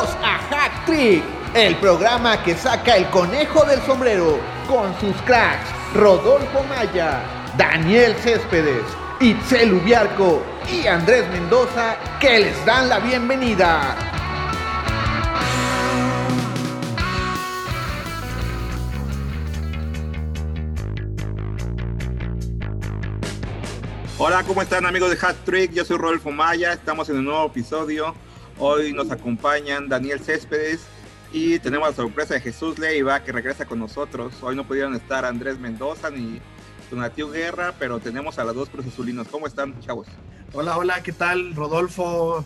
A Hack Trick, el programa que saca el conejo del sombrero con sus cracks Rodolfo Maya, Daniel Céspedes, Itzel Ubiarco y Andrés Mendoza que les dan la bienvenida. Hola, ¿cómo están amigos de Hat Trick? Yo soy Rodolfo Maya, estamos en un nuevo episodio. Hoy nos acompañan Daniel Céspedes y tenemos la sorpresa de Jesús Leiva que regresa con nosotros. Hoy no pudieron estar Andrés Mendoza ni Donatiu Guerra, pero tenemos a las dos Cruz Azulinos. ¿Cómo están, chavos? Hola, hola, ¿qué tal? Rodolfo,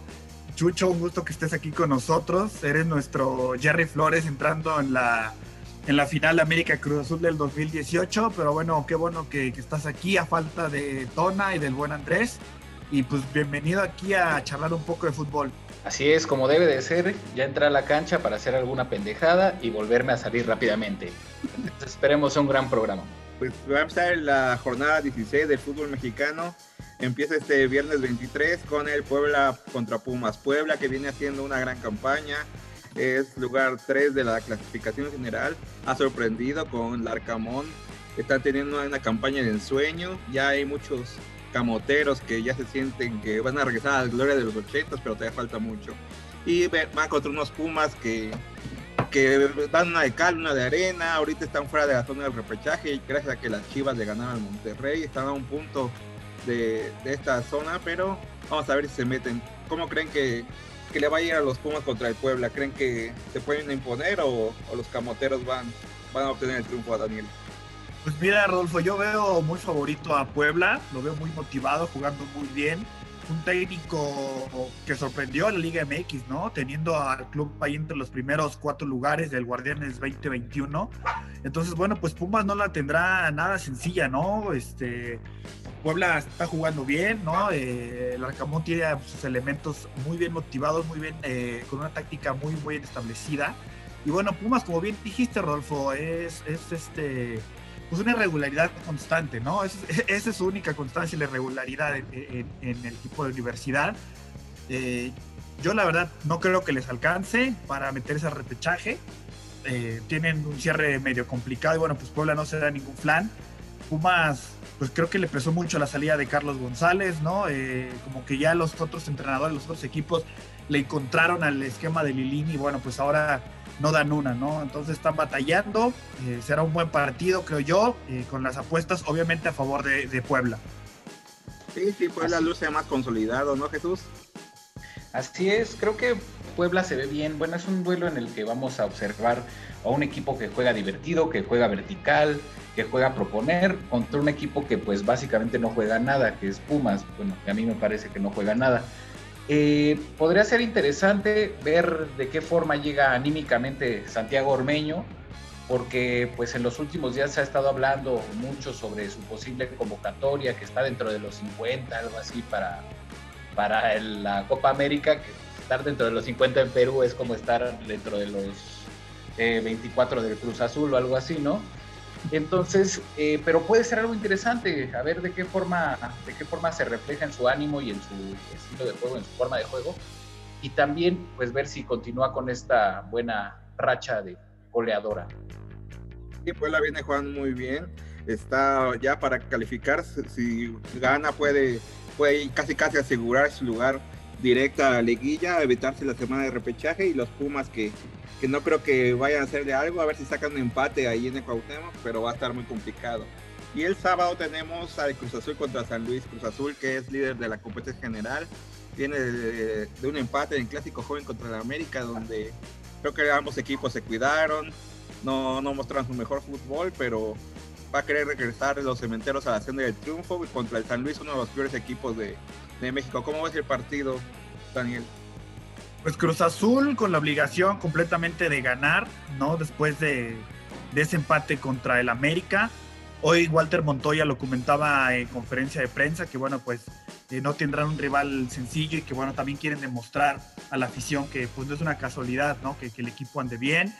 Chucho, un gusto que estés aquí con nosotros. Eres nuestro Jerry Flores entrando en la en la final de América Cruz Azul del 2018, pero bueno, qué bueno que, estás aquí a falta de Tona y del buen Andrés. Y pues bienvenido aquí a charlar un poco de fútbol. Así es, como debe de ser, ya entrar a la cancha para hacer alguna pendejada y volverme a salir rápidamente. esperemos un gran programa. Pues va a empezar la jornada 16 del fútbol mexicano. Empieza este viernes 23 con el Puebla contra Pumas. Puebla que viene haciendo una gran campaña es lugar 3 de la clasificación general. Ha sorprendido con Larcamón. Está teniendo una campaña de ensueño. Ya hay muchos camoteros que ya se sienten que van a regresar a la gloria de los 80, pero todavía falta mucho. Y van contra unos Pumas que, que dan una de cal, una de arena. Ahorita están fuera de la zona del repechaje. Gracias a que las Chivas le ganaron al Monterrey. Están a un punto de, de esta zona, pero vamos a ver si se meten. ¿Cómo creen que que le va a ir a los Pumas contra el Puebla? ¿Creen que se pueden imponer o, los camoteros van, van a obtener el triunfo a Daniel? Pues mira, Rodolfo, yo veo muy favorito a Puebla, lo veo muy motivado, jugando muy bien. Un técnico que sorprendió a la Liga MX, ¿no? Teniendo al club ahí entre los primeros cuatro lugares del Guardianes 2021. Entonces, bueno, pues Pumas no la tendrá nada sencilla, ¿no? Este, Puebla está jugando bien, ¿no? Eh, el Arcamón tiene sus elementos muy bien motivados, muy bien, eh, con una táctica muy, bien establecida. Y bueno, Pumas, como bien dijiste, Rodolfo, es, es este, pues una irregularidad constante, ¿no? Es, esa es su única constancia, la irregularidad en, el equipo de universidad. Eh, yo la verdad no creo que les alcance para meterse al repechaje. tienen un cierre medio complicado y bueno, pues Puebla no se da ningún flan. Pumas pues creo que le pesó mucho la salida de Carlos González, ¿no? Eh, como que ya los otros entrenadores, los otros equipos le encontraron al esquema de Lilini y bueno, pues ahora no dan una, ¿no? Entonces están batallando, eh, será un buen partido, creo yo, eh, con las apuestas obviamente a favor de, Puebla. Sí, sí, Puebla luce más consolidado, ¿no, Jesús? Así es, creo que Puebla se ve bien. Bueno, es un duelo en el que vamos a observar a un equipo que juega divertido, que juega vertical, que juega a proponer, contra un equipo que pues básicamente no juega nada, que es Pumas. Bueno, que a mí me parece que no juega nada. Eh, podría ser interesante ver de qué forma llega anímicamente Santiago Ormeño, porque pues en los últimos días se ha estado hablando mucho sobre su posible convocatoria, que está dentro de los 50, algo así, para, para la Copa América, que estar dentro de los 50 en Perú es como estar dentro de los 24 eh, del Cruz Azul o algo así, ¿no? Entonces, eh, pero puede ser algo interesante, a ver de qué forma, de qué forma se refleja en su ánimo y en su estilo de juego, en su forma de juego, y también pues ver si continúa con esta buena racha de goleadora. Sí, pues la viene jugando muy bien, está ya para calificar, si gana puede, puede casi casi asegurar su lugar directa a la liguilla, evitarse la semana de repechaje y los Pumas que, que no creo que vayan a hacerle algo, a ver si sacan un empate ahí en el Cuauhtémoc, pero va a estar muy complicado. Y el sábado tenemos al Cruz Azul contra San Luis. Cruz Azul, que es líder de la competencia general, viene de, un empate en Clásico Joven contra el América, donde creo que ambos equipos se cuidaron, no, no mostraron su mejor fútbol, pero va a querer regresar los cementeros a la senda del triunfo contra el San Luis, uno de los peores equipos de, de México. ¿Cómo ves el partido, Daniel? Pues Cruz Azul con la obligación completamente de ganar, ¿no? Después de, ese empate contra el América. Hoy Walter Montoya lo comentaba en conferencia de prensa que, bueno, pues eh, no tendrán un rival sencillo y que, bueno, también quieren demostrar a la afición que, pues no es una casualidad, ¿no? Que, el equipo ande bien,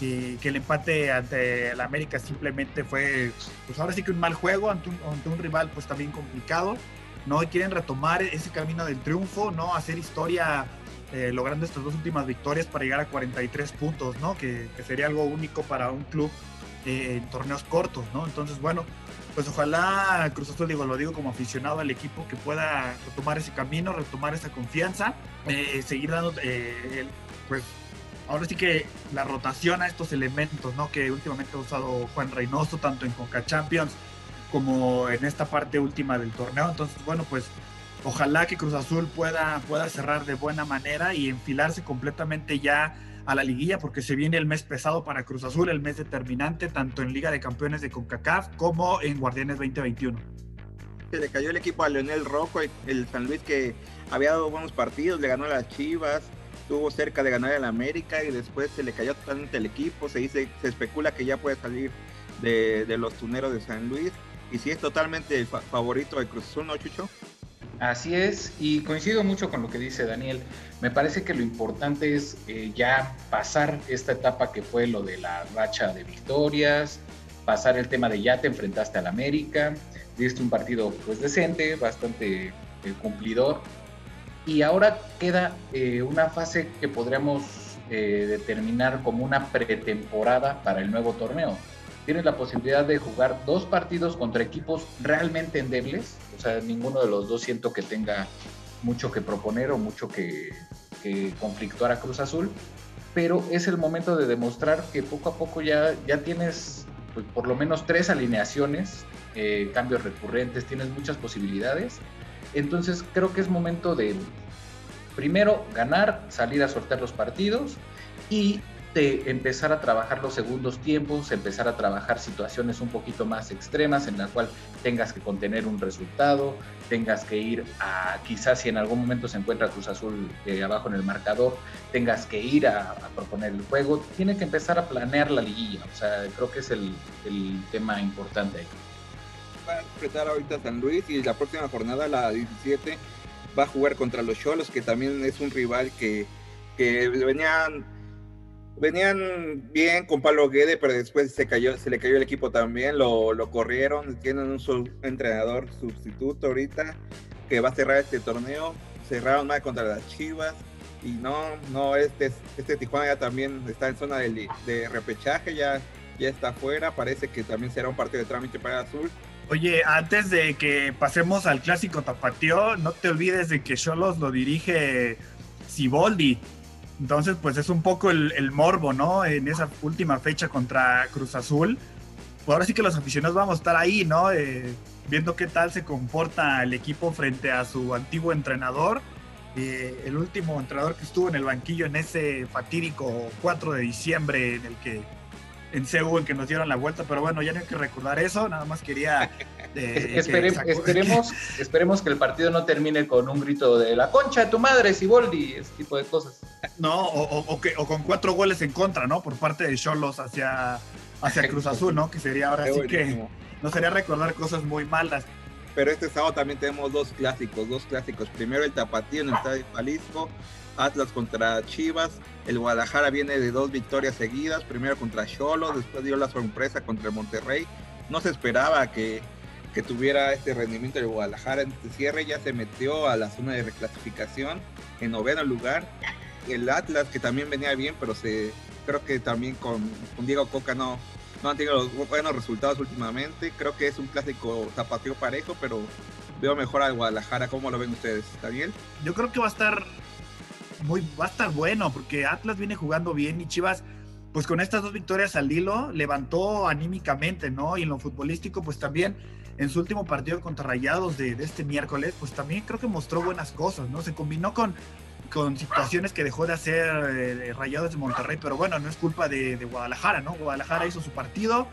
que, el empate ante el América simplemente fue, pues ahora sí que un mal juego ante un, ante un rival, pues también complicado ¿no? quieren retomar ese camino del triunfo, ¿no? Hacer historia eh, logrando estas dos últimas victorias para llegar a 43 puntos, ¿no? Que, sería algo único para un club eh, en torneos cortos, ¿no? Entonces, bueno, pues ojalá Cruz Azul, digo, lo digo como aficionado al equipo, que pueda retomar ese camino, retomar esa confianza, eh, seguir dando, pues ahora sí que la rotación a estos elementos, ¿no? Que últimamente ha usado Juan Reynoso, tanto en Conca Champions como en esta parte última del torneo. Entonces, bueno, pues ojalá que Cruz Azul pueda, pueda cerrar de buena manera y enfilarse completamente ya a la liguilla, porque se viene el mes pesado para Cruz Azul, el mes determinante, tanto en Liga de Campeones de CONCACAF como en Guardianes 2021. Se le cayó el equipo a Leonel Rojo, el San Luis que había dado buenos partidos, le ganó a las Chivas, estuvo cerca de ganar el América y después se le cayó totalmente el equipo. Se dice, se especula que ya puede salir de, los tuneros de San Luis. Y si es totalmente el favorito de Cruz Azul, ¿no, Chucho? Así es, y coincido mucho con lo que dice Daniel. Me parece que lo importante es eh, ya pasar esta etapa que fue lo de la racha de victorias, pasar el tema de ya te enfrentaste al América, diste un partido pues decente, bastante eh, cumplidor, y ahora queda eh, una fase que podríamos determinar como una pretemporada para el nuevo torneo. Tienes la posibilidad de jugar dos partidos contra equipos realmente endebles, o sea, ninguno de los dos siento que tenga mucho que proponer o mucho que, conflictuar a Cruz Azul, pero es el momento de demostrar que poco a poco ya, ya tienes pues, por lo menos tres alineaciones, eh, cambios recurrentes, tienes muchas posibilidades. Entonces creo que es momento de, primero, ganar, salir a sortear los partidos y empezar a trabajar los segundos tiempos, empezar a trabajar situaciones un poquito más extremas en la cual tengas que contener un resultado, tengas que ir a, quizás si en algún momento se encuentra Cruz Azul eh, abajo en el marcador, tengas que ir a, proponer el juego, tiene que empezar a planear la liguilla, o sea, creo que es el, el tema importante ahí. Va a enfrentar ahorita San Luis y la próxima jornada, la 17, va a jugar contra los Cholos, que también es un rival que, que venían venían bien con Pablo Guede, pero después se cayó, se le cayó el equipo también, lo, lo corrieron, tienen un entrenador sustituto ahorita que va a cerrar este torneo, cerraron mal contra las Chivas y no, no, este, este Tijuana ya también está en zona de, de repechaje, ya, ya está afuera, parece que también será un partido de trámite para Azul Oye, antes de que pasemos al clásico tapatío, no te olvides de que Cholos lo dirige Siboldi. Entonces, pues es un poco el, morbo, ¿no? En esa última fecha contra Cruz Azul. Pues ahora sí que los aficionados vamos a estar ahí, ¿no? Eh, viendo qué tal se comporta el equipo frente a su antiguo entrenador. Eh, el último entrenador que estuvo en el banquillo en ese fatídico 4 de diciembre en el que en Seúl en que nos dieron la vuelta, pero bueno, ya no hay que recordar eso, nada más quería... Eh, esperemos, esperemos que el partido no termine con un grito de la concha de tu madre, Siboldi, ese tipo de cosas. No, o, que, o con cuatro goles en contra, ¿no? Por parte de Cholos hacia, hacia Cruz Azul, ¿no? Que sería ahora sí que no sería recordar cosas muy malas. Pero este sábado también tenemos dos clásicos, dos clásicos. Primero el Tapatío en el Estadio Jalisco, Atlas contra Chivas. El Guadalajara viene de dos victorias seguidas, primero contra Cholo, después dio la sorpresa contra Monterrey. No se esperaba que, tuviera este rendimiento el Guadalajara en este cierre, ya se metió a la zona de reclasificación en noveno lugar. El Atlas, que también venía bien, pero se creo que también con, Diego Coca no, no han tenido buenos resultados últimamente. Creo que es un clásico zapateo parejo, pero veo mejor al Guadalajara. ¿Cómo lo ven ustedes, Daniel? Yo creo que va a estar muy, va a estar bueno, porque Atlas viene jugando bien y Chivas, pues con estas dos victorias al hilo, levantó anímicamente, ¿no? Y en lo futbolístico, pues también en su último partido contra Rayados de, este miércoles, pues también creo que mostró buenas cosas, ¿no? Se combinó con, con situaciones que dejó de hacer eh, Rayados de Monterrey, pero bueno, no es culpa de, Guadalajara, ¿no? Guadalajara hizo su partido,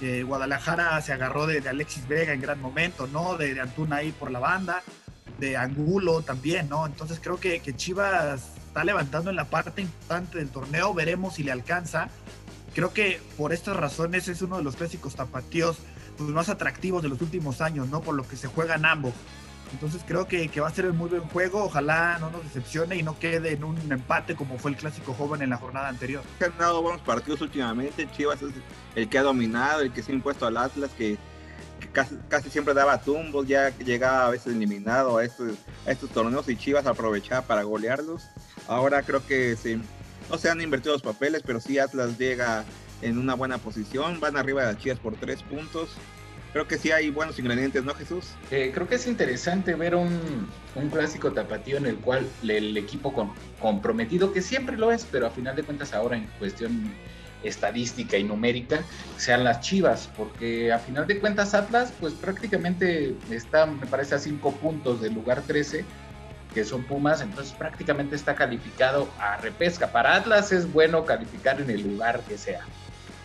eh, Guadalajara se agarró de, Alexis Vega en gran momento, ¿no? De, de Antuna ahí por la banda de Angulo también, ¿no? Entonces creo que, que Chivas está levantando en la parte importante del torneo, veremos si le alcanza. Creo que por estas razones es uno de los clásicos tapatíos pues, más atractivos de los últimos años, ¿no? Por lo que se juegan ambos. Entonces creo que, que, va a ser un muy buen juego. Ojalá no nos decepcione y no quede en un empate como fue el clásico joven en la jornada anterior. Han dado buenos partidos últimamente. Chivas es el que ha dominado, el que se ha impuesto al Atlas, que casi, casi siempre daba tumbos, ya llegaba a veces eliminado a estos, a estos torneos y Chivas aprovechaba para golearlos. Ahora creo que se, no se han invertido los papeles, pero sí Atlas llega en una buena posición, van arriba de las Chivas por tres puntos. Creo que sí hay buenos ingredientes, ¿no, Jesús? Eh, creo que es interesante ver un, un clásico tapatío en el cual el equipo con, comprometido, que siempre lo es, pero a final de cuentas ahora en cuestión estadística y numérica sean las Chivas, porque a final de cuentas Atlas pues prácticamente está, me parece, a cinco puntos del lugar 13, que son Pumas, entonces prácticamente está calificado a repesca. Para Atlas es bueno calificar en el lugar que sea.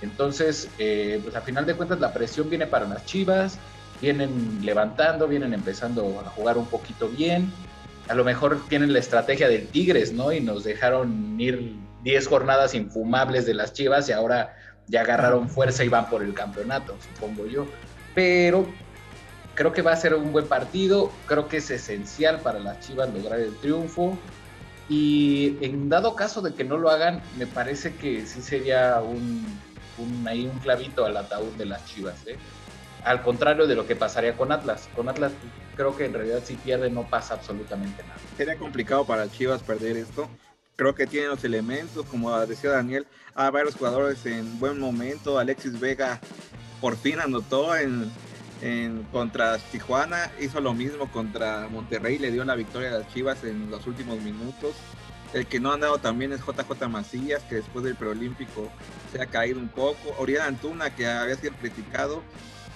Entonces, eh, pues a final de cuentas la presión viene para las Chivas, vienen levantando, vienen empezando a jugar un poquito bien. A lo mejor tienen la estrategia del Tigres, ¿no? Y nos dejaron ir 10 jornadas infumables de las Chivas y ahora ya agarraron fuerza y van por el campeonato, supongo yo. Pero creo que va a ser un buen partido, creo que es esencial para las Chivas lograr el triunfo. Y en dado caso de que no lo hagan, me parece que sí sería un, un, ahí un clavito al ataúd de las Chivas. ¿eh? Al contrario de lo que pasaría con Atlas. Con Atlas creo que en realidad si pierde no pasa absolutamente nada. Sería complicado para Chivas perder esto, creo que tiene los elementos, como decía Daniel, hay varios jugadores en buen momento, Alexis Vega por fin anotó en contra Tijuana, hizo lo mismo contra Monterrey, le dio la victoria a las Chivas en los últimos minutos. El que no ha andado también es JJ Macías, que después del preolímpico se ha caído un poco. Oriana Antuna, que había sido criticado,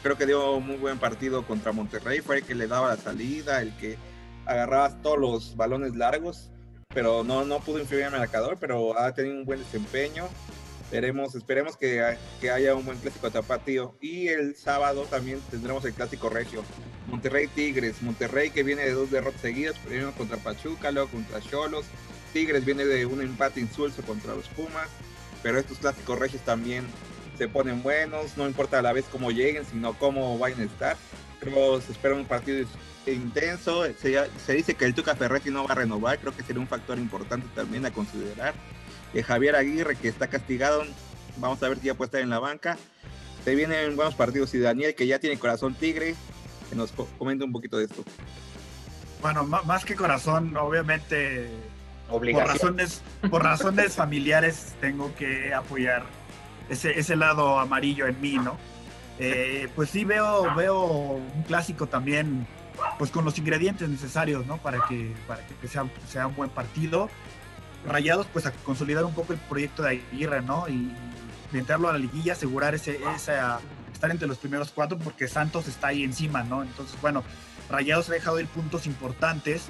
creo que dio un muy buen partido contra Monterrey, fue el que le daba la salida, el que agarraba todos los balones largos pero no, no pudo influir en el marcador, pero ha tenido un buen desempeño. Veremos, esperemos que, que haya un buen clásico tapatío. Y el sábado también tendremos el clásico regio. Monterrey Tigres. Monterrey que viene de dos derrotas seguidas, primero contra Pachuca, luego contra Cholos. Tigres viene de un empate insulso contra los Pumas. Pero estos clásicos regios también se ponen buenos, no importa a la vez cómo lleguen, sino cómo vayan a estar. Creo se espera un partido intenso. Se, dice que el Tuca Ferretti no va a renovar, creo que sería un factor importante también a considerar. Eh, Javier Aguirre, que está castigado, vamos a ver si ya puede estar en la banca. Se vienen buenos partidos y Daniel, que ya tiene corazón tigre, que nos comente un poquito de esto. Bueno, más que corazón, obviamente, por razones, por razones familiares, tengo que apoyar ese, ese lado amarillo en mí, ¿no? Eh, pues sí veo, veo un clásico también pues con los ingredientes necesarios, ¿no? Para que, para que sea, sea un buen partido. Rayados, pues a consolidar un poco el proyecto de Aguirre, ¿no? Y meterlo a la liguilla, asegurar ese, esa, estar entre los primeros cuatro, porque Santos está ahí encima, ¿no? Entonces, bueno, Rayados ha dejado ir puntos importantes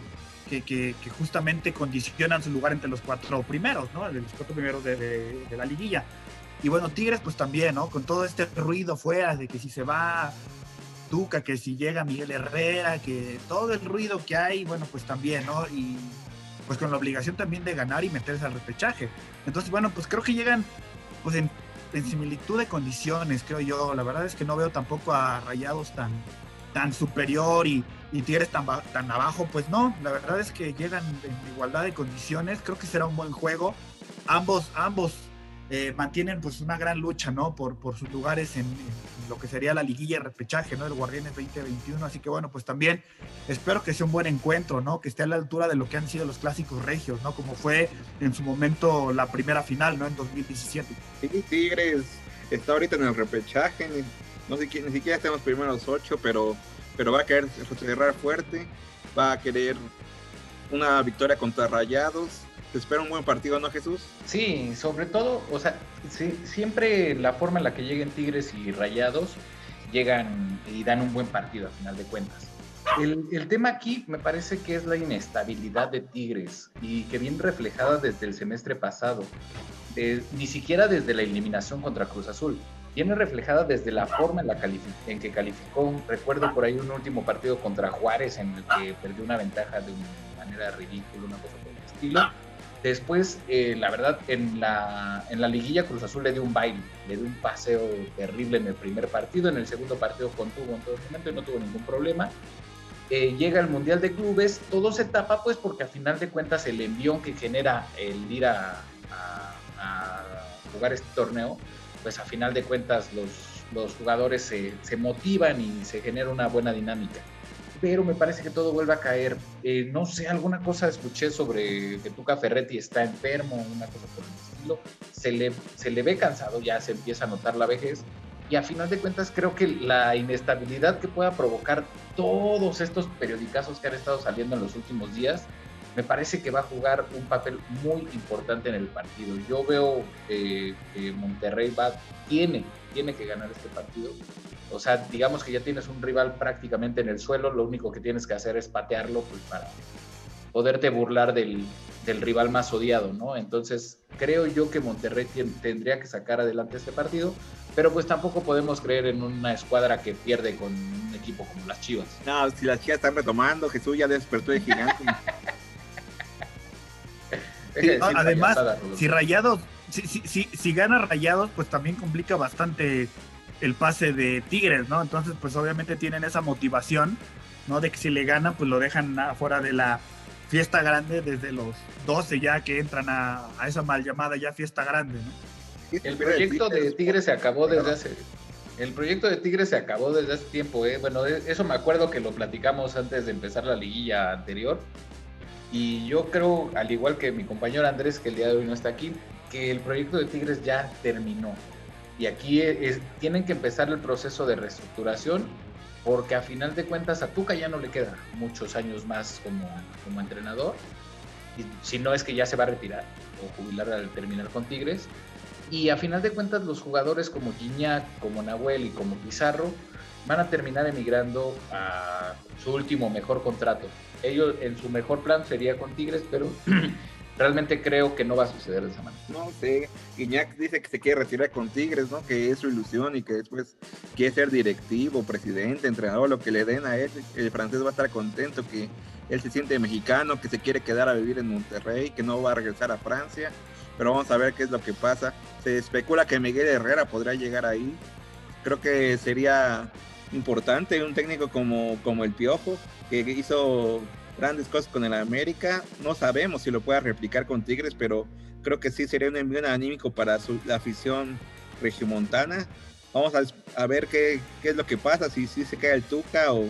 que, justamente condicionan su lugar entre los cuatro primeros, ¿no? Los cuatro primeros de, de la liguilla. Y bueno, Tigres, pues también, ¿no? Con todo este ruido fuera de que si se va Tuca, que si llega Miguel Herrera, que todo el ruido que hay, bueno, pues también, ¿no? Y pues con la obligación también de ganar y meterse al repechaje. Entonces, bueno, pues creo que llegan pues en, similitud de condiciones, creo yo. La verdad es que no veo tampoco a Rayados tan, tan superior y, y Tigres tan, tan abajo, pues no, la verdad es que llegan en igualdad de condiciones, creo que será un buen juego. Ambos, ambos eh, mantienen pues una gran lucha, ¿no? Por, por sus lugares en, lo que sería la liguilla de repechaje, ¿no? El Guardianes 2021, así que bueno, pues también espero que sea un buen encuentro, ¿no? Que esté a la altura de lo que han sido los clásicos regios, ¿no? Como fue en su momento la primera final, ¿no? En 2017. Sí, Tigres está ahorita en el repechaje, no sé ni siquiera estamos los primeros ocho, pero, pero va a querer cerrar fuerte, va a querer una victoria contra Rayados te espera un buen partido, ¿no, Jesús? Sí, sobre todo, o sea, siempre la forma en la que lleguen Tigres y Rayados llegan y dan un buen partido a final de cuentas. El, tema aquí me parece que es la inestabilidad de Tigres y que viene reflejada desde el semestre pasado, ni siquiera desde la eliminación contra Cruz Azul, viene reflejada desde la forma en, la en que calificó. Recuerdo por ahí un último partido contra Juárez en el que perdió una ventaja de una manera ridícula, una cosa por el estilo Después, eh, la verdad, en la, en la liguilla Cruz Azul le dio un baile, le dio un paseo terrible en el primer partido, en el segundo partido contuvo en todo momento y no tuvo ningún problema. Eh, llega el Mundial de Clubes, todo se tapa pues porque al final de cuentas el envión que genera el ir a, a, jugar este torneo, pues a final de cuentas los, los jugadores se, se motivan y se genera una buena dinámica pero me parece que todo vuelve a caer. Eh, no sé, alguna cosa escuché sobre que Tuca Ferretti está enfermo, una cosa por el estilo. Se le, se le ve cansado, ya se empieza a notar la vejez. Y a final de cuentas creo que la inestabilidad que pueda provocar todos estos periodicazos que han estado saliendo en los últimos días, me parece que va a jugar un papel muy importante en el partido. Yo veo eh, que Monterrey va, tiene, tiene que ganar este partido o sea, digamos que ya tienes un rival prácticamente en el suelo, lo único que tienes que hacer es patearlo pues, para poderte burlar del, rival más odiado, ¿no? Entonces, creo yo que Monterrey tendría que sacar adelante este partido, pero pues tampoco podemos creer en una escuadra que pierde con un equipo como las Chivas. No, si las Chivas están retomando, Jesús ya despertó de gigante. además, si Rayados, si, si, si gana Rayados, pues también complica bastante el pase de Tigres, ¿no? Entonces, pues obviamente tienen esa motivación, ¿no? De que si le ganan, pues lo dejan afuera de la fiesta grande desde los 12 ya que entran a, esa mal llamada ya fiesta grande, ¿no? El proyecto de Tigres se acabó desde hace... El proyecto de Tigres se acabó desde hace tiempo, ¿eh? Bueno, e, eso me acuerdo que lo platicamos antes de empezar la liguilla anterior. Y yo creo, al igual que mi compañero Andrés, que el día de hoy no está aquí, que el proyecto de Tigres ya terminó. Y aquí es, tienen que empezar el proceso de reestructuración porque a final de cuentas a Tuca ya no le queda muchos años más como, como entrenador. Y si no es que ya se va a retirar o jubilar al terminar con Tigres. Y a final de cuentas los jugadores como Guiñac, como Nahuel y como Pizarro van a terminar emigrando a su último mejor contrato. Ellos en su mejor plan sería con Tigres, pero realmente creo que no va a suceder de esa manera. No sé, Guiñac dice que se quiere retirar con Tigres, ¿no? Que es su ilusión y que después quiere ser directivo, presidente, entrenador, lo que le den a él. El francés va a estar contento que él se siente mexicano, que se quiere quedar a vivir en Monterrey, que no va a regresar a Francia. Pero vamos a ver qué es lo que pasa. Se especula que Miguel Herrera podrá llegar ahí. Creo que sería importante un técnico como, como el Piojo, que hizo grandes cosas con el América. No sabemos si lo pueda replicar con Tigres, pero creo que sí sería un envío anímico para la afición regiomontana. Vamos a, ver qué, es lo que pasa, si, si se cae el Tuca o,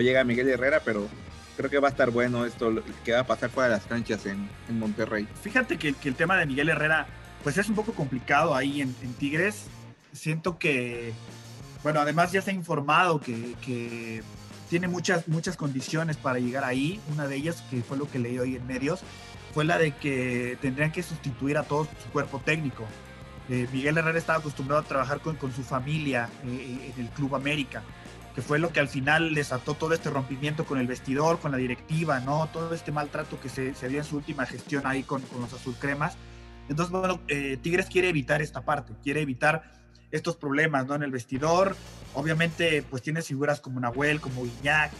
llega Miguel Herrera, pero creo que va a estar bueno esto que va a pasar fuera de las canchas en, Monterrey. Fíjate que, el tema de Miguel Herrera, pues es un poco complicado ahí en, Tigres. Siento que, bueno, además ya se ha informado que, que tiene muchas, muchas condiciones para llegar ahí. Una de ellas, que fue lo que leí hoy en medios, fue la de que tendrían que sustituir a todo su cuerpo técnico. Eh, Miguel Herrera estaba acostumbrado a trabajar con, con su familia eh, eh, en el Club América, que fue lo que al final desató todo este rompimiento con el vestidor, con la directiva, ¿no? Todo este maltrato que se, se dio en su última gestión ahí con, con los azulcremas. Entonces, bueno, Tigres quiere evitar esta parte, quiere evitar estos problemas, ¿no? En el vestidor, obviamente, pues tienes figuras como Nahuel, como Iñak,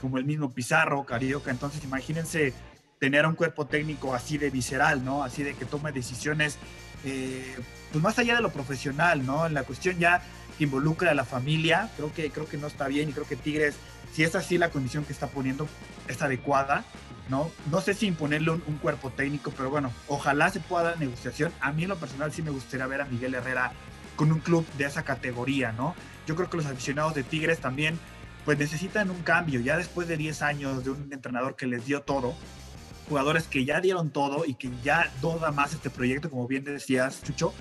como el mismo Pizarro, Carioca, entonces imagínense tener un cuerpo técnico así de visceral, ¿no? Así de que tome decisiones, eh, pues más allá de lo profesional, ¿no? En la cuestión ya que involucra a la familia, creo que, creo que no está bien y creo que Tigres, si es así la condición que está poniendo, es adecuada, ¿no? No sé si imponerle un, un, cuerpo técnico, pero bueno, ojalá se pueda dar negociación. A mí en lo personal sí me gustaría ver a Miguel Herrera con un club de esa categoría, ¿no? Yo creo que los aficionados de Tigres también pues necesitan un cambio, ya después de 10 años de un entrenador que les dio todo, jugadores que ya dieron todo y que ya duda más este proyecto, como bien decías, Chucho,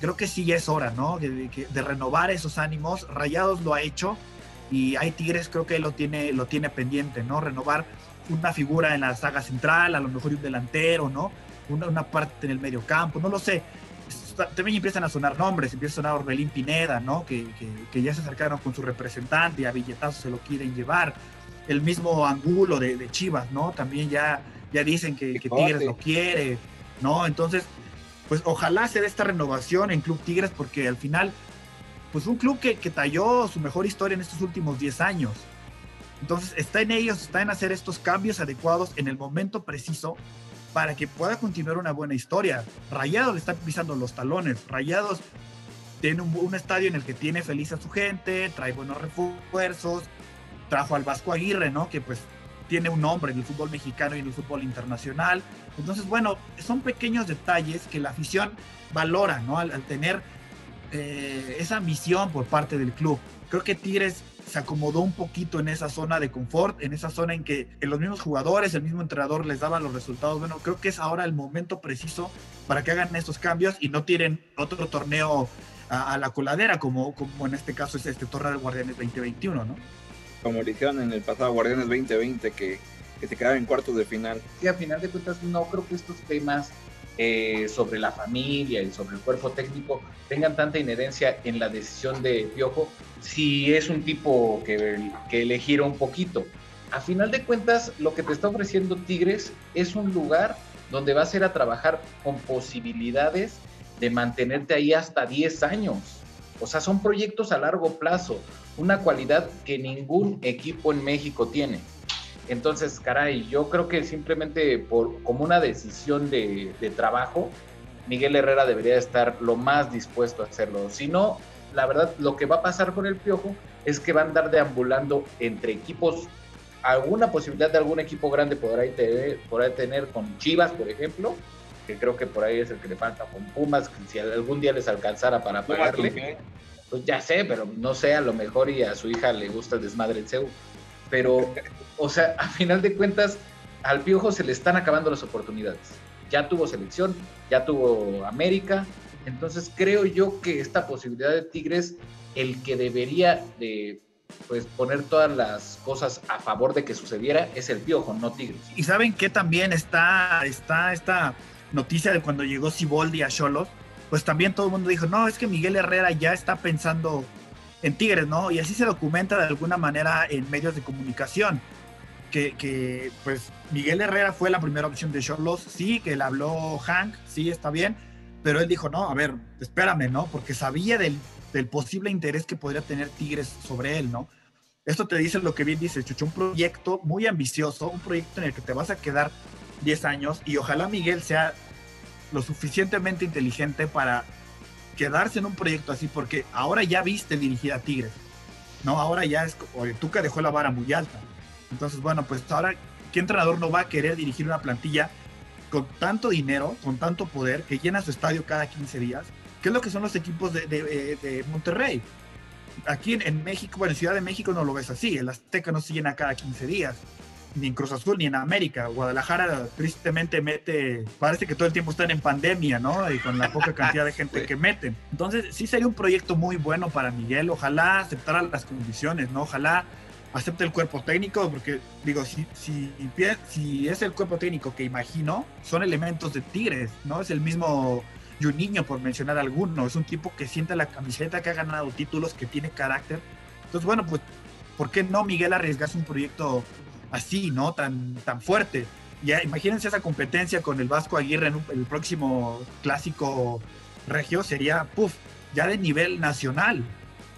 creo que sí es hora, ¿no? De, de, renovar esos ánimos. Rayados lo ha hecho y hay Tigres, creo que lo tiene, lo tiene pendiente, ¿no? Renovar una figura en la saga central, a lo mejor un delantero, ¿no? Una, una parte en el medio campo, no lo sé también empiezan a sonar nombres, empieza a sonar Orbelín Pineda, ¿no? Que, que, ya se acercaron con su representante a billetazo se lo quieren llevar. El mismo Angulo de, de Chivas, ¿no? También ya, ya dicen que, que Tigres lo quiere, ¿no? Entonces, pues ojalá se dé esta renovación en Club Tigres porque al final, pues un club que, que talló su mejor historia en estos últimos 10 años. Entonces está en ellos, está en hacer estos cambios adecuados en el momento preciso para que pueda continuar una buena historia. Rayados le está pisando los talones. Rayados tiene un, estadio en el que tiene feliz a su gente, trae buenos refuerzos, trajo al Vasco Aguirre, ¿no? Que pues tiene un nombre en el fútbol mexicano y en el fútbol internacional. Entonces, bueno, son pequeños detalles que la afición valora, ¿no? Al, tener eh, esa ambición por parte del club. Creo que Tigres se acomodó un poquito en esa zona de confort, en esa zona en que los mismos jugadores, el mismo entrenador les daba los resultados. Bueno, creo que es ahora el momento preciso para que hagan estos cambios y no tiren otro torneo a, la coladera, como, como en este caso es este torneo del Guardianes 2021, ¿no? Como le hicieron en el pasado Guardianes 2020, que, que se quedaba en cuartos de final. Sí, a final de cuentas, no creo que estos temas eh, sobre la familia y sobre el cuerpo técnico tengan tanta inherencia en la decisión de Piojo si es un tipo que, que un poquito. A final de cuentas, lo que te está ofreciendo Tigres es un lugar donde vas a ir a trabajar con posibilidades de mantenerte ahí hasta 10 años. O sea, son proyectos a largo plazo, una cualidad que ningún equipo en México tiene. Entonces, caray, yo creo que simplemente por, como una decisión de, trabajo, Miguel Herrera debería estar lo más dispuesto a hacerlo. Si no, la verdad, lo que va a pasar con el Piojo es que va a andar deambulando entre equipos. Alguna posibilidad de algún equipo grande podrá tener, podrá tener con Chivas, por ejemplo, que creo que por ahí es el que le falta, con Pumas, que si algún día les alcanzara para pagarle. Pues ya sé, pero no sé, a lo mejor y a su hija le gusta el desmadre en CEU. Pero, o sea, a final de cuentas, al Piojo se le están acabando las oportunidades. Ya tuvo selección, ya tuvo América, entonces creo yo que esta posibilidad de Tigres, el que debería de pues poner todas las cosas a favor de que sucediera es el Piojo, no Tigres. Y saben que también está, está esta noticia de cuando llegó Siboldi a Cholos, pues también todo el mundo dijo, no, es que Miguel Herrera ya está pensando en Tigres, ¿no? Y así se documenta de alguna manera en medios de comunicación. Que, pues Miguel Herrera fue la primera opción de Charlos, sí, que le habló Hank, sí, está bien, pero él dijo, no, a ver, espérame, ¿no? Porque sabía del, del posible interés que podría tener Tigres sobre él, ¿no? Esto te dice lo que bien dice Chucho, un proyecto muy ambicioso, un proyecto en el que te vas a quedar 10 años y ojalá Miguel sea lo suficientemente inteligente para quedarse en un proyecto así, porque ahora ya viste dirigir a Tigres, ¿no? Ahora ya es, oye, Tuca dejó la vara muy alta. Entonces, bueno, pues ahora, ¿qué entrenador no va a querer dirigir una plantilla con tanto dinero, con tanto poder, que llena su estadio cada 15 días? ¿Qué es lo que son los equipos de, de, de Monterrey? Aquí en, en, México, bueno, en Ciudad de México no lo ves así, el Azteca no se llena cada 15 días ni en Cruz Azul ni en América. Guadalajara tristemente mete, parece que todo el tiempo están en pandemia, ¿no? Y con la poca cantidad de gente que meten. Entonces sí sería un proyecto muy bueno para Miguel. Ojalá aceptara las condiciones, ¿no? Ojalá acepte el cuerpo técnico, porque digo, si, si, si es el cuerpo técnico que imagino, son elementos de Tigres, ¿no? Es el mismo niño por mencionar alguno. Es un tipo que siente la camiseta, que ha ganado títulos, que tiene carácter. Entonces, bueno, pues, ¿por qué no Miguel arriesgarse un proyecto así, ¿no? Tan, tan fuerte. Ya, imagínense esa competencia con el Vasco Aguirre en el próximo clásico regio, sería, puff, ya de nivel nacional.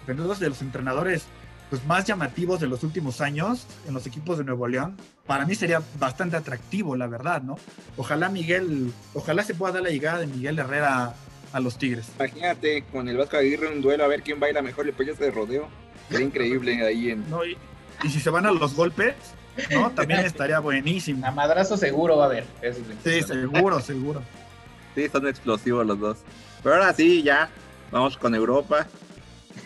Uno de los entrenadores pues, más llamativos de los últimos años en los equipos de Nuevo León. Para mí sería bastante atractivo, la verdad, ¿no? Ojalá Miguel, ojalá se pueda dar la llegada de Miguel Herrera a los Tigres. Imagínate con el Vasco Aguirre un duelo a ver quién baila mejor el pollo de rodeo. Sería increíble ahí en. No, y si se van a los golpes, ¿no? También estaría buenísimo. A madrazo seguro va a haber. sí, seguro, seguro. Sí, son explosivos los dos. Pero ahora sí, ya, vamos con Europa.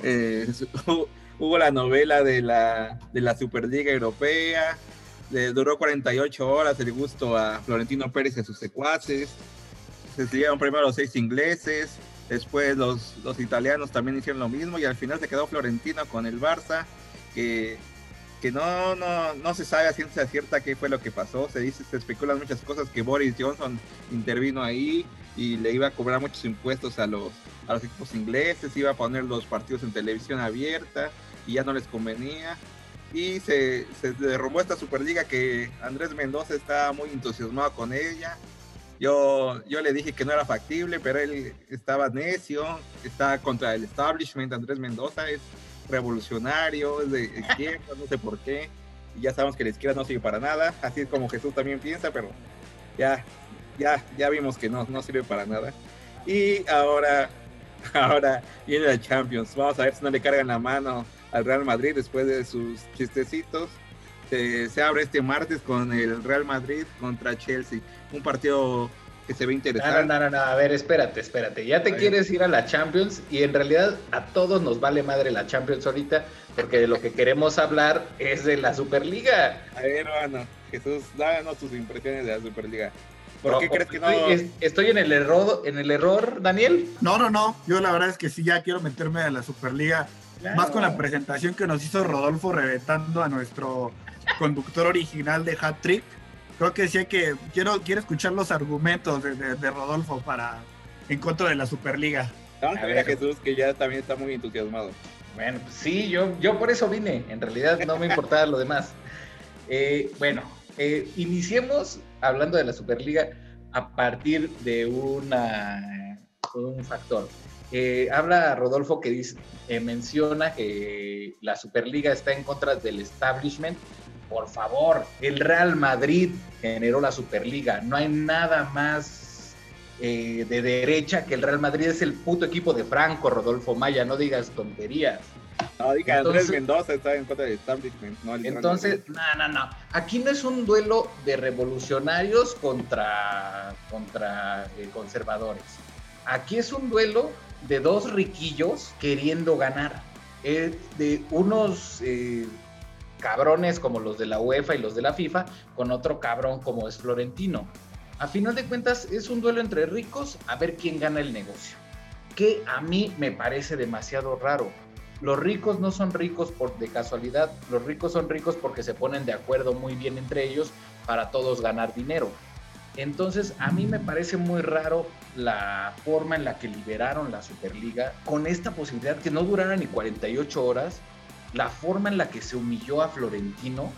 Eh, hubo la novela de la, de la Superliga Europea. Le duró 48 horas el gusto a Florentino Pérez y a sus secuaces. Se siguieron primero los seis ingleses, después los, los italianos también hicieron lo mismo y al final se quedó Florentino con el Barça, que que no, no, no se sabe a ciencia cierta qué fue lo que pasó. Se dice, se especulan muchas cosas que Boris Johnson intervino ahí y le iba a cobrar muchos impuestos a los, a los equipos ingleses, iba a poner los partidos en televisión abierta y ya no les convenía. Y se, se derrumbó esta Superliga que Andrés Mendoza está muy entusiasmado con ella. Yo, yo le dije que no era factible, pero él estaba necio, está contra el establishment. Andrés Mendoza es revolucionario, de izquierda, no sé por qué. Y ya sabemos que la izquierda no sirve para nada, así es como Jesús también piensa, pero ya, ya, ya vimos que no, no sirve para nada. Y ahora, ahora viene la Champions. Vamos a ver si no le cargan la mano al Real Madrid después de sus chistecitos. Se abre este martes con el Real Madrid contra Chelsea. Un partido que se ve interesante. No, no, no, no, a ver, espérate, espérate. Ya te quieres ir a la Champions y en realidad a todos nos vale madre la Champions ahorita porque de lo que queremos hablar es de la Superliga. A ver, hermano, Jesús, dáganos tus impresiones de la Superliga. ¿Por qué crees que no? Estoy, en el error, en el error, Daniel. No, no, no. Yo la verdad es que sí ya quiero meterme a la Superliga. Más con la presentación que nos hizo Rodolfo reventando a nuestro conductor original de Hat Trick. Creo que sí hay que quiero quiero escuchar los argumentos de, Rodolfo para en contra de la Superliga. a ver, Jesús que ya también está muy entusiasmado. Bueno, pues sí, yo, yo por eso vine. En realidad no me importaba lo demás. Eh, bueno, eh, iniciemos hablando de la Superliga a partir de una, un factor. Eh, habla Rodolfo que dice, eh, menciona que la Superliga está en contra del establishment. Por favor, el Real Madrid generó la Superliga. No hay nada más de derecha que el Real Madrid. Es el puto equipo de Franco, Rodolfo Maya. No digas tonterías. No, diga, Andrés Mendoza está en contra del establishment. No, entonces, no, no, no. Aquí no es un duelo de revolucionarios contra, contra eh, conservadores. Aquí es un duelo de dos riquillos queriendo ganar. de unos eh, cabrones como los de la UEFA y los de la FIFA, con otro cabrón como es Florentino. A final de cuentas, es un duelo entre ricos a ver quién gana el negocio. Que a mí me parece demasiado raro los ricos no son ricos por de casualidad, los ricos son ricos porque se ponen de acuerdo muy bien entre ellos para todos ganar dinero. Entonces, a mí me parece muy raro la forma en la que liberaron la Superliga con esta posibilidad que no durara ni 48 horas, la forma en la que se humilló a Florentino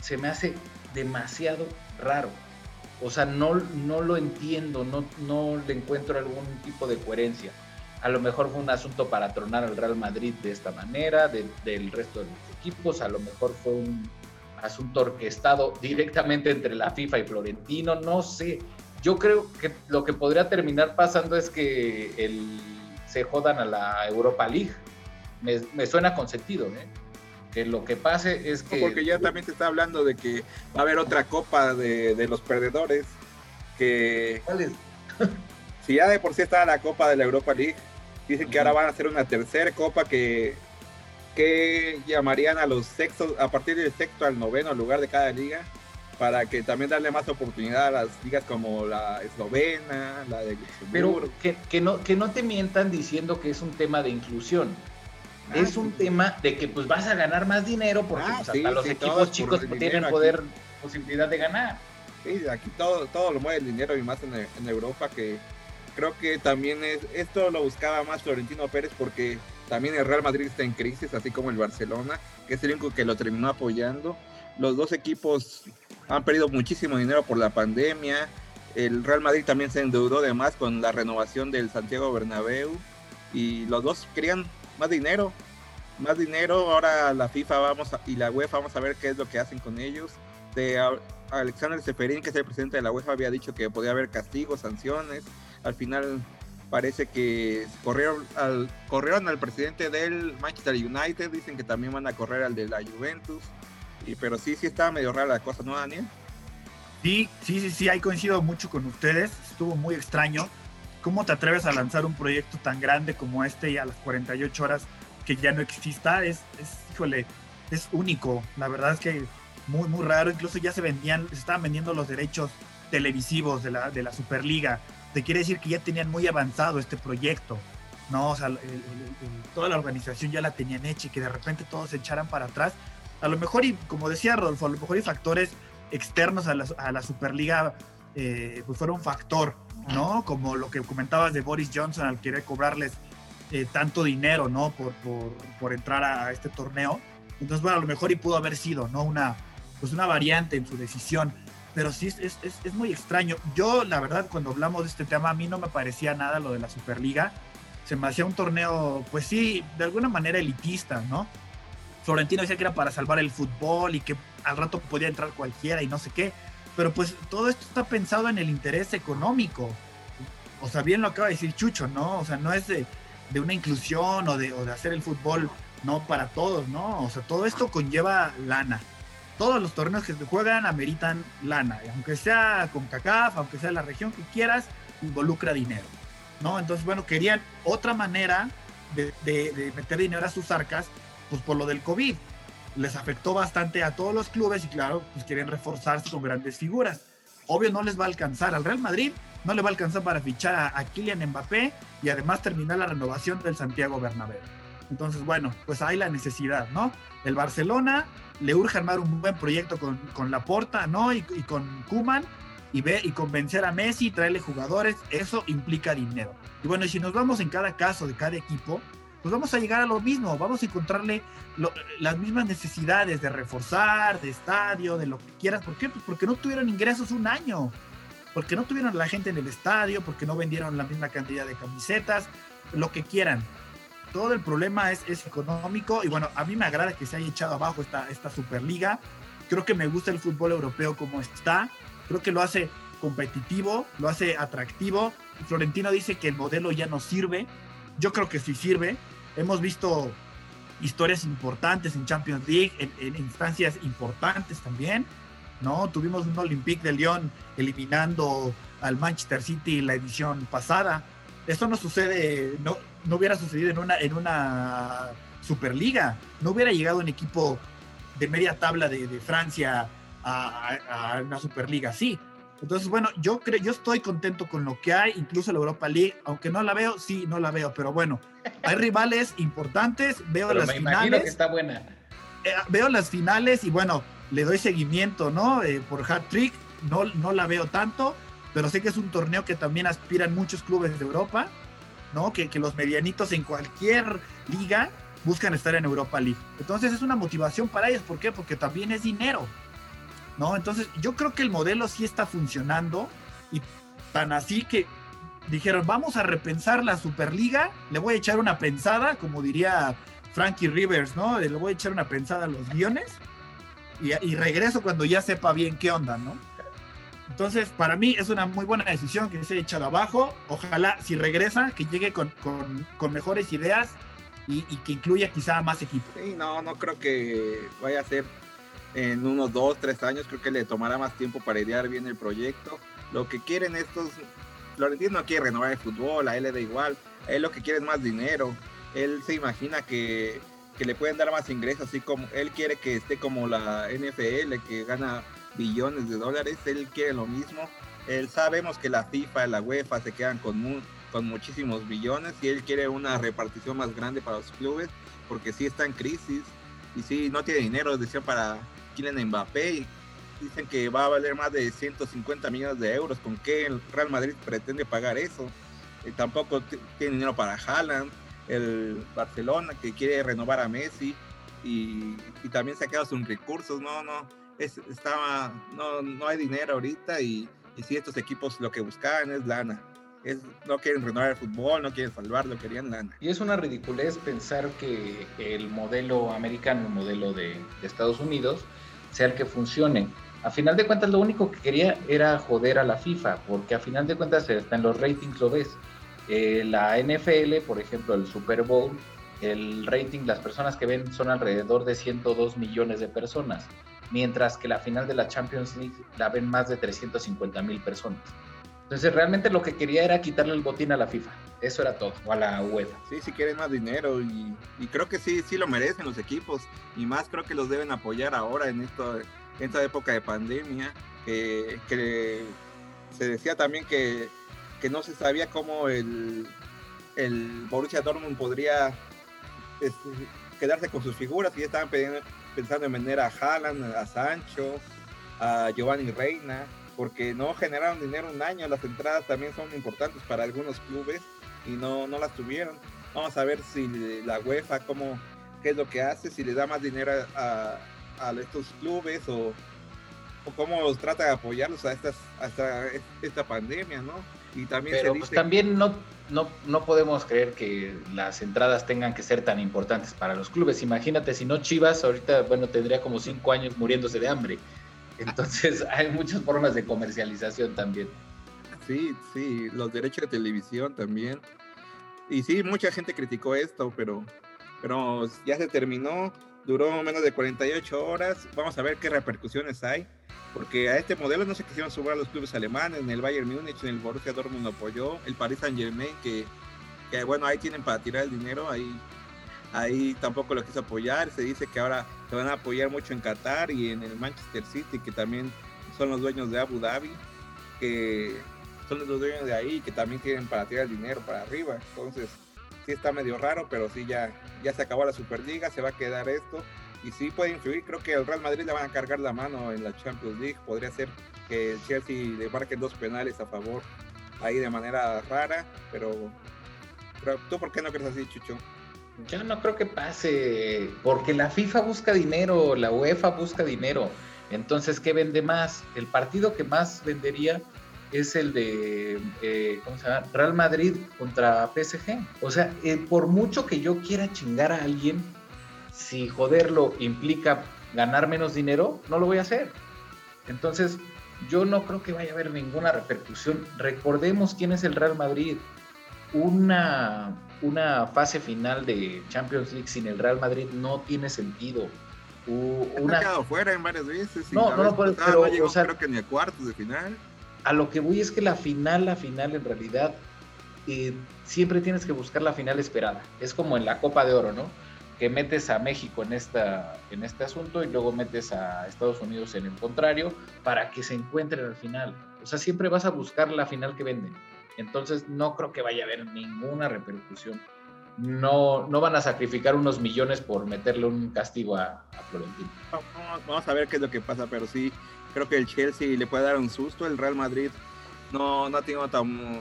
se me hace demasiado raro. O sea, no, no lo entiendo, no, no le encuentro algún tipo de coherencia a lo mejor fue un asunto para tronar al Real Madrid de esta manera, del resto de los equipos, a lo mejor fue un asunto orquestado directamente entre la FIFA y Florentino, no sé. Yo creo que lo que podría terminar pasando es que el, se jodan a la Europa League. Me, suena con sentido, ¿eh? Que lo que pase es que... porque ya también se está hablando de que va a haber otra copa de, de los perdedores. Que... ¿Cuál es? si ya de por sí estaba la copa de la Europa League, Dicen que ahora van a hacer una tercera copa que, que llamarían a los sextos, a partir del sexto al noveno lugar de cada liga, para que también darle más oportunidad a las ligas como la eslovena, la de Pero que, que, no, que no te mientan diciendo que es un tema de inclusión. Ah, es un tema de que pues vas a ganar más dinero porque ah, pues, hasta los equipos chicos tienen poder, posibilidad de ganar. Sí, aquí todo, todo lo mueve el dinero y más en, en Europa que creo que también es, esto lo buscaba más Florentino Pérez porque también el Real Madrid está en crisis, así como el Barcelona, que es el único que lo terminó apoyando. Los dos equipos han perdido muchísimo dinero por la pandemia. El Real Madrid también se endeudó de más con la renovación del Santiago Bernabéu y los dos querían más dinero, más dinero. Ahora la FIFA vamos y la UEFA vamos a ver qué es lo que hacen con ellos. De Alexander Seferín, que es el presidente de la UEFA, había dicho que podía haber castigos, sanciones al final parece que corrieron al, corrieron al presidente del Manchester United, dicen que también van a correr al de la Juventus, y, pero sí, sí estaba medio rara la cosa, ¿no, Daniel? Sí, sí, sí, sí, ahí coincido mucho con ustedes, estuvo muy extraño. ¿Cómo te atreves a lanzar un proyecto tan grande como este y a las 48 horas que ya no exista? Es, es híjole, es único. La verdad es que muy, muy raro. Incluso ya se vendían, se estaban vendiendo los derechos televisivos de la, de la Superliga te quiere decir que ya tenían muy avanzado este proyecto, ¿no? O sea, toda la organización ya la tenían hecha y que de repente todos se echaran para atrás. A lo mejor, y como decía Rodolfo, a lo mejor hay factores externos a la, Superliga, eh, pues fueron un factor, ¿no? Como lo que comentabas de Boris Johnson al querer cobrarles eh, tanto dinero, ¿no? Por, por, entrar a este torneo. Entonces, bueno, a lo mejor y pudo haber sido, ¿no? Una, pues una variante en su decisión pero sí es, es, es, muy extraño. Yo, la verdad, cuando hablamos de este tema, a mí no me parecía nada lo de la Superliga. Se me hacía un torneo, pues sí, de alguna manera elitista, ¿no? Florentino decía que era para salvar el fútbol y que al rato podía entrar cualquiera y no sé qué. Pero pues todo esto está pensado en el interés económico. O sea, bien lo acaba de decir Chucho, ¿no? O sea, no es de, de una inclusión o de, o de hacer el fútbol no para todos, ¿no? O sea, todo esto conlleva lana. todos los torneos que se juegan ameritan lana, aunque sea con CACAF, aunque sea la región que quieras, involucra dinero, ¿no? Entonces, bueno, querían otra manera de, de meter dinero a sus arcas, pues por lo del COVID. Les afectó bastante a todos los clubes y claro, pues quieren reforzarse con grandes figuras. Obvio no les va a alcanzar al Real Madrid, no le va a alcanzar para fichar a, a Kylian Mbappé y además terminar la renovación del Santiago Bernabéu. Entonces, bueno, pues hay la necesidad, ¿no? El Barcelona le urge armar un buen proyecto con, con Laporta, ¿no? Y, con Kuman y, ve, y convencer a Messi, traerle jugadores, eso implica dinero. Y bueno, si nos vamos en cada caso de cada equipo, pues vamos a llegar a lo mismo, vamos a encontrarle lo, las mismas necesidades de reforzar, de estadio, de lo que quieras. ¿Por qué? Pues porque no tuvieron ingresos un año, porque no tuvieron la gente en el estadio, porque no vendieron la misma cantidad de camisetas, lo que quieran. Todo el problema es, es económico y bueno, a mí me agrada que se haya echado abajo esta, esta Superliga. Creo que me gusta el fútbol europeo como está. Creo que lo hace competitivo, lo hace atractivo. Florentino dice que el modelo ya no sirve. Yo creo que sí sirve. Hemos visto historias importantes en Champions League, en, instancias importantes también. ¿no? Tuvimos un Olympique de Lyon eliminando al Manchester City la edición pasada. Esto no sucede, no, no hubiera sucedido en una, en una Superliga. No hubiera llegado un equipo de media tabla de, de Francia a, a, a, una Superliga así. Entonces, bueno, yo creo, yo estoy contento con lo que hay, incluso la Europa League, aunque no la veo, sí, no la veo, pero bueno, hay rivales importantes, veo Pero las me imagino finales, que está buena. eh, veo las finales y bueno, le doy seguimiento, ¿no? Eh, por hat trick, no, no la veo tanto, pero sé que es un torneo que también aspiran muchos clubes de Europa, ¿no? Que, que los medianitos en cualquier liga buscan estar en Europa League. Entonces es una motivación para ellos, ¿por qué? Porque también es dinero, ¿no? Entonces yo creo que el modelo sí está funcionando y tan así que dijeron, vamos a repensar la Superliga, le voy a echar una pensada, como diría Frankie Rivers, ¿no? Le voy a echar una pensada a los guiones y, y regreso cuando ya sepa bien qué onda, ¿no? Entonces, para mí es una muy buena decisión que se haya echado abajo. Ojalá, si regresa, que llegue con, con, con mejores ideas y, y, que incluya quizá más equipos. Sí, no, no creo que vaya a ser en unos dos, tres años. Creo que le tomará más tiempo para idear bien el proyecto. Lo que quieren estos. Florentino no quiere renovar el fútbol, a él le da igual. A él lo que quiere es más dinero. Él se imagina que, que le pueden dar más ingresos, así como él quiere que esté como la NFL, que gana billones de dólares, él quiere lo mismo. Él sabemos que la FIFA, la UEFA se quedan con, con muchísimos billones y él quiere una repartición más grande para los clubes porque sí está en crisis y sí no tiene dinero, decía para Kylian Mbappé dicen que va a valer más de 150 millones de euros. ¿Con qué el Real Madrid pretende pagar eso? Eh, tampoco tiene dinero para Haaland, el Barcelona que quiere renovar a Messi y, y también se ha quedado sin recursos, no, no es, estaba, no, no hay dinero ahorita y, y si estos equipos lo que buscaban es lana. Es, no quieren renovar el fútbol, no quieren salvarlo, querían lana. Y es una ridiculez pensar que el modelo americano, el modelo de, de, Estados Unidos, sea el que funcione. A final de cuentas, lo único que quería era joder a la FIFA, porque a final de cuentas, hasta en los ratings lo ves. Eh, la NFL, por ejemplo, el Super Bowl, el rating, las personas que ven son alrededor de 102 millones de personas mientras que la final de la Champions League la ven más de 350 mil personas. Entonces realmente lo que quería era quitarle el botín a la FIFA, eso era todo, o a la UEFA. Sí, si quieren más dinero y, creo que sí, sí lo merecen los equipos. Y más creo que los deben apoyar ahora en, esto, en esta época de pandemia, que, se decía también que, que, no se sabía cómo el, el Borussia Dortmund podría quedarse con sus figuras. Y ya estaban pidiendo, pensando en vender a Haaland, a Sancho, a Giovanni Reina, porque no generaron dinero un año, las entradas también son importantes para algunos clubes y no, no las tuvieron. Vamos a ver si la UEFA, cómo, qué es lo que hace, si le da más dinero a, a estos clubes o, o, cómo los trata de apoyarlos a, estas, a esta, esta pandemia, ¿no? Y también Pero pues también no, no, no podemos creer que las entradas tengan que ser tan importantes para los clubes. Imagínate, si no Chivas, ahorita, bueno, tendría como cinco años muriéndose de hambre. Entonces hay muchas formas de comercialización también. Sí, sí, los derechos de televisión también. Y sí, mucha gente criticó esto, pero, pero ya se terminó. duró menos de 48 horas. Vamos a ver qué repercusiones hay, porque a este modelo no se quisieron subir a los clubes alemanes, en el Bayern Múnich, en el Borussia Dortmund apoyó, el Paris Saint Germain, que, que bueno, ahí tienen para tirar el dinero, ahí, ahí tampoco lo quiso apoyar. Se dice que ahora se van a apoyar mucho en Qatar y en el Manchester City, que también son los dueños de Abu Dhabi, que son los dueños de ahí, que también tienen para tirar el dinero para arriba. Entonces, sí está medio raro, pero sí ya, ya se acabó la Superliga, se va a quedar esto. Y sí puede influir, creo que el Real Madrid le van a cargar la mano en la Champions League. Podría ser que el Chelsea le marque dos penales a favor ahí de manera rara, pero, pero ¿tú por qué no crees así, Chucho? Yo no creo que pase, porque la FIFA busca dinero, la UEFA busca dinero. Entonces, ¿qué vende más? El partido que más vendería es el de eh, ¿cómo se llama? Real Madrid contra PSG. O sea, eh, por mucho que yo quiera chingar a alguien, si joderlo implica ganar menos dinero, no lo voy a hacer. Entonces, yo no creo que vaya a haber ninguna repercusión. Recordemos quién es el Real Madrid. Una, una fase final de Champions League sin el Real Madrid no tiene sentido. una... Ha quedado fuera en varias veces. No, no, no, pero, no llegó, creo que ni a cuartos de final a lo que voy es que la final, la final en realidad, eh, siempre tienes que buscar la final esperada. Es como en la Copa de Oro, ¿no? Que metes a México en, esta, en este asunto y luego metes a Estados Unidos en el contrario para que se encuentren al final. O sea, siempre vas a buscar la final que venden. Entonces no creo que vaya a haber ninguna repercusión. No, no van a sacrificar unos millones por meterle un castigo a, a Florentino. Vamos a ver qué es lo que pasa, pero sí, Creo que el Chelsea le puede dar un susto. El Real Madrid no, no ha tenido tan.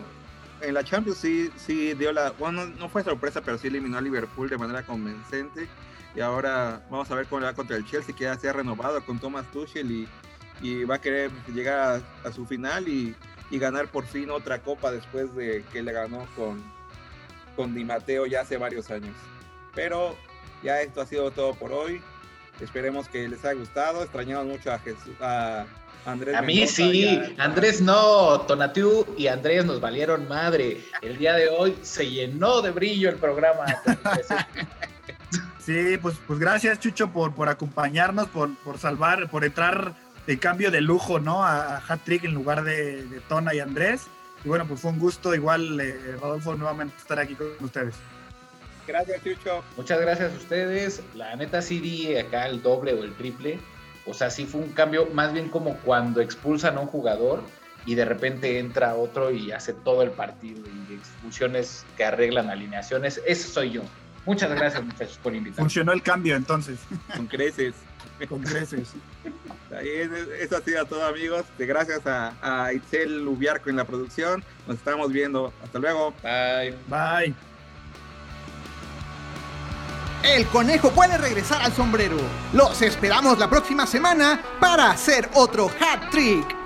En la Champions sí, sí dio la. Bueno, no, fue sorpresa, pero sí eliminó a Liverpool de manera convincente. Y ahora vamos a ver cómo le va contra el Chelsea, que ya se ha renovado con Thomas Tuchel y, y va a querer llegar a, su final y, y, ganar por fin otra copa después de que le ganó con, con Di Matteo ya hace varios años. Pero ya esto ha sido todo por hoy. Esperemos que les haya gustado. Extrañamos mucho a Jesús, a Andrés. A mí sí, Andrés no, Tonatiuh y Andrés nos valieron madre. El día de hoy se llenó de brillo el programa. sí, pues, pues gracias Chucho por, por acompañarnos, por, por salvar, por entrar de cambio de lujo, ¿no? A, Hat Trick en lugar de, Tona y Andrés. Y bueno, pues fue un gusto igual, eh, Rodolfo, nuevamente estar aquí con ustedes. Gracias, Chucho. Muchas gracias a ustedes. La neta sí di acá el doble o el triple. O sea, sí fue un cambio más bien como cuando expulsan a un jugador y de repente entra otro y hace todo el partido y expulsiones que arreglan alineaciones. Ese soy yo. Muchas gracias, muchachos, por invitarme. Funcionó el cambio entonces. Con creces. Con creces. Eso ha sido todo, amigos. Gracias a, a Itzel Lubiarco en la producción. Nos estamos viendo. Hasta luego. Bye. Bye el conejo puede regresar al sombrero. Los esperamos la próxima semana para hacer otro hat trick.